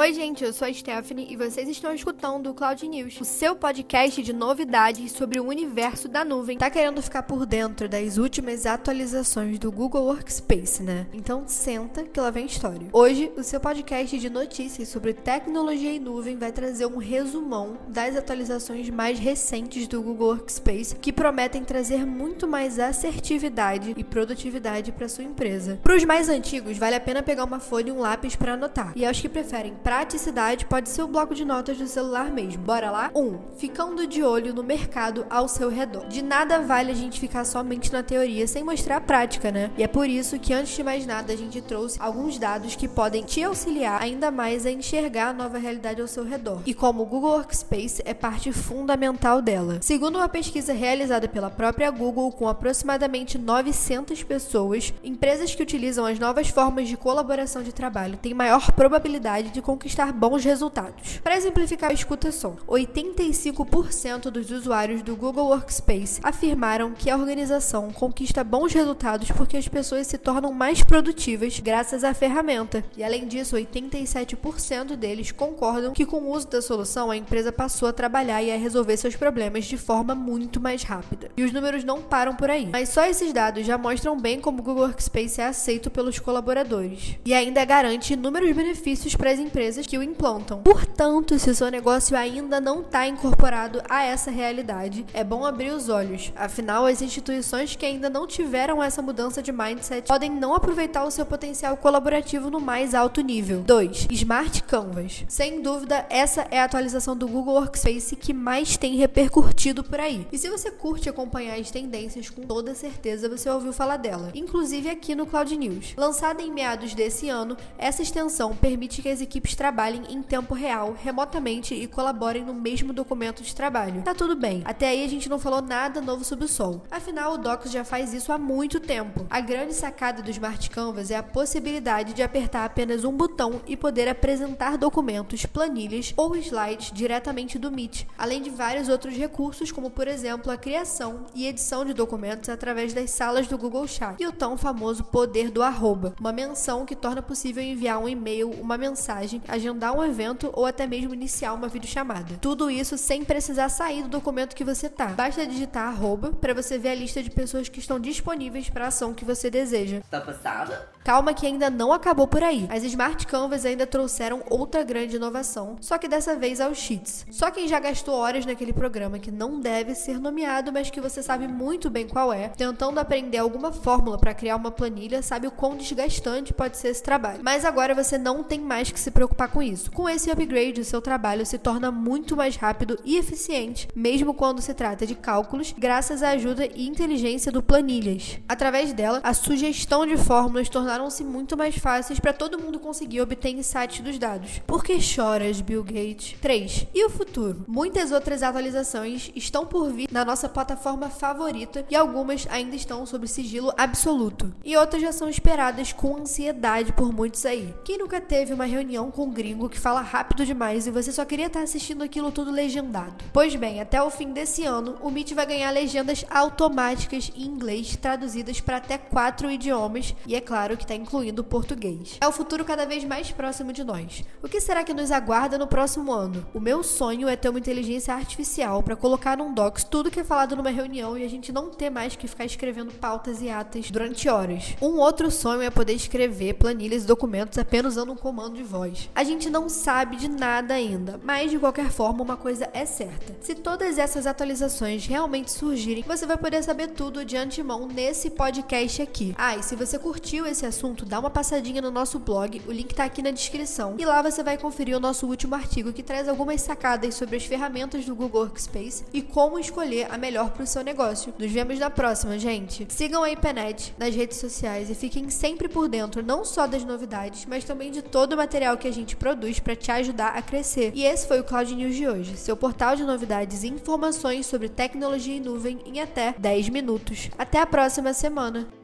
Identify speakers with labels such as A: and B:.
A: Oi, gente, eu sou a Stephanie e vocês estão escutando o Cloud News, o seu podcast de novidades sobre o universo da nuvem. Tá querendo ficar por dentro das últimas atualizações do Google Workspace, né? Então senta que lá vem história. Hoje, o seu podcast de notícias sobre tecnologia e nuvem vai trazer um resumão das atualizações mais recentes do Google Workspace que prometem trazer muito mais assertividade e produtividade para sua empresa. Para os mais antigos, vale a pena pegar uma folha e um lápis para anotar. E aos que preferem praticidade pode ser o bloco de notas do celular mesmo. Bora lá? 1. Um, ficando de olho no mercado ao seu redor. De nada vale a gente ficar somente na teoria sem mostrar a prática, né? E é por isso que antes de mais nada a gente trouxe alguns dados que podem te auxiliar ainda mais a enxergar a nova realidade ao seu redor. E como o Google Workspace é parte fundamental dela. Segundo uma pesquisa realizada pela própria Google com aproximadamente 900 pessoas, empresas que utilizam as novas formas de colaboração de trabalho têm maior probabilidade de conquistar bons resultados. Para exemplificar, escuta só: 85% dos usuários do Google Workspace afirmaram que a organização conquista bons resultados porque as pessoas se tornam mais produtivas graças à ferramenta. E além disso, 87% deles concordam que com o uso da solução a empresa passou a trabalhar e a resolver seus problemas de forma muito mais rápida. E os números não param por aí. Mas só esses dados já mostram bem como o Google Workspace é aceito pelos colaboradores e ainda garante inúmeros benefícios para as empresas empresas que o implantam. Portanto, se o seu negócio ainda não está incorporado a essa realidade, é bom abrir os olhos. Afinal, as instituições que ainda não tiveram essa mudança de mindset podem não aproveitar o seu potencial colaborativo no mais alto nível. 2. Smart Canvas. Sem dúvida, essa é a atualização do Google Workspace que mais tem repercutido por aí. E se você curte acompanhar as tendências, com toda certeza você ouviu falar dela, inclusive aqui no Cloud News. Lançada em meados desse ano, essa extensão permite que as equipes equipes trabalhem em tempo real, remotamente e colaborem no mesmo documento de trabalho. Tá tudo bem. Até aí a gente não falou nada novo sobre o sol. Afinal, o Docs já faz isso há muito tempo. A grande sacada do Smart Canvas é a possibilidade de apertar apenas um botão e poder apresentar documentos, planilhas ou slides diretamente do Meet, além de vários outros recursos, como por exemplo a criação e edição de documentos através das salas do Google Chat e o tão famoso poder do arroba, uma menção que torna possível enviar um e-mail, uma mensagem agendar um evento ou até mesmo iniciar uma videochamada. Tudo isso sem precisar sair do documento que você tá. Basta digitar arroba para você ver a lista de pessoas que estão disponíveis para a ação que você deseja.
B: Tá passada?
A: Calma que ainda não acabou por aí. As Smart Canvas ainda trouxeram outra grande inovação, só que dessa vez aos Sheets. Só quem já gastou horas naquele programa que não deve ser nomeado, mas que você sabe muito bem qual é, tentando aprender alguma fórmula para criar uma planilha, sabe o quão desgastante pode ser esse trabalho. Mas agora você não tem mais que se preocupar com isso. Com esse upgrade, o seu trabalho se torna muito mais rápido e eficiente, mesmo quando se trata de cálculos, graças à ajuda e inteligência do Planilhas. Através dela, a sugestão de fórmulas tornaram-se muito mais fáceis para todo mundo conseguir obter insights dos dados. Por que choras, Bill Gates? 3. E o futuro? Muitas outras atualizações estão por vir na nossa plataforma favorita e algumas ainda estão sob sigilo absoluto. E outras já são esperadas com ansiedade por muitos aí. Quem nunca teve uma reunião com um gringo que fala rápido demais e você só queria estar assistindo aquilo tudo legendado? Pois bem, até o fim desse ano, o Meet vai ganhar legendas automáticas em inglês traduzidas para até quatro idiomas e é claro que está incluindo o português. É o futuro cada vez mais próximo de nós. O que será que nos aguarda no próximo ano? O meu sonho é ter uma inteligência artificial para colocar num docs tudo que é falado numa reunião e a gente não ter mais que ficar escrevendo pautas e atas durante horas. Um outro sonho é poder escrever planilhas e documentos apenas usando um comando de voz. A gente não sabe de nada ainda, mas de qualquer forma uma coisa é certa. Se todas essas atualizações realmente surgirem, você vai poder saber tudo de antemão nesse podcast aqui. Ah, e se você curtiu esse assunto, dá uma passadinha no nosso blog, o link tá aqui na descrição. E lá você vai conferir o nosso último artigo que traz algumas sacadas sobre as ferramentas do Google Workspace e como escolher a melhor para o seu negócio. Nos vemos na próxima, gente. Sigam a IPNET nas redes sociais e fiquem sempre por dentro não só das novidades, mas também de todo o material que a gente produz para te ajudar a crescer. E esse foi o Cloud News de hoje, seu portal de novidades e informações sobre tecnologia e nuvem em até 10 minutos. Até a próxima semana!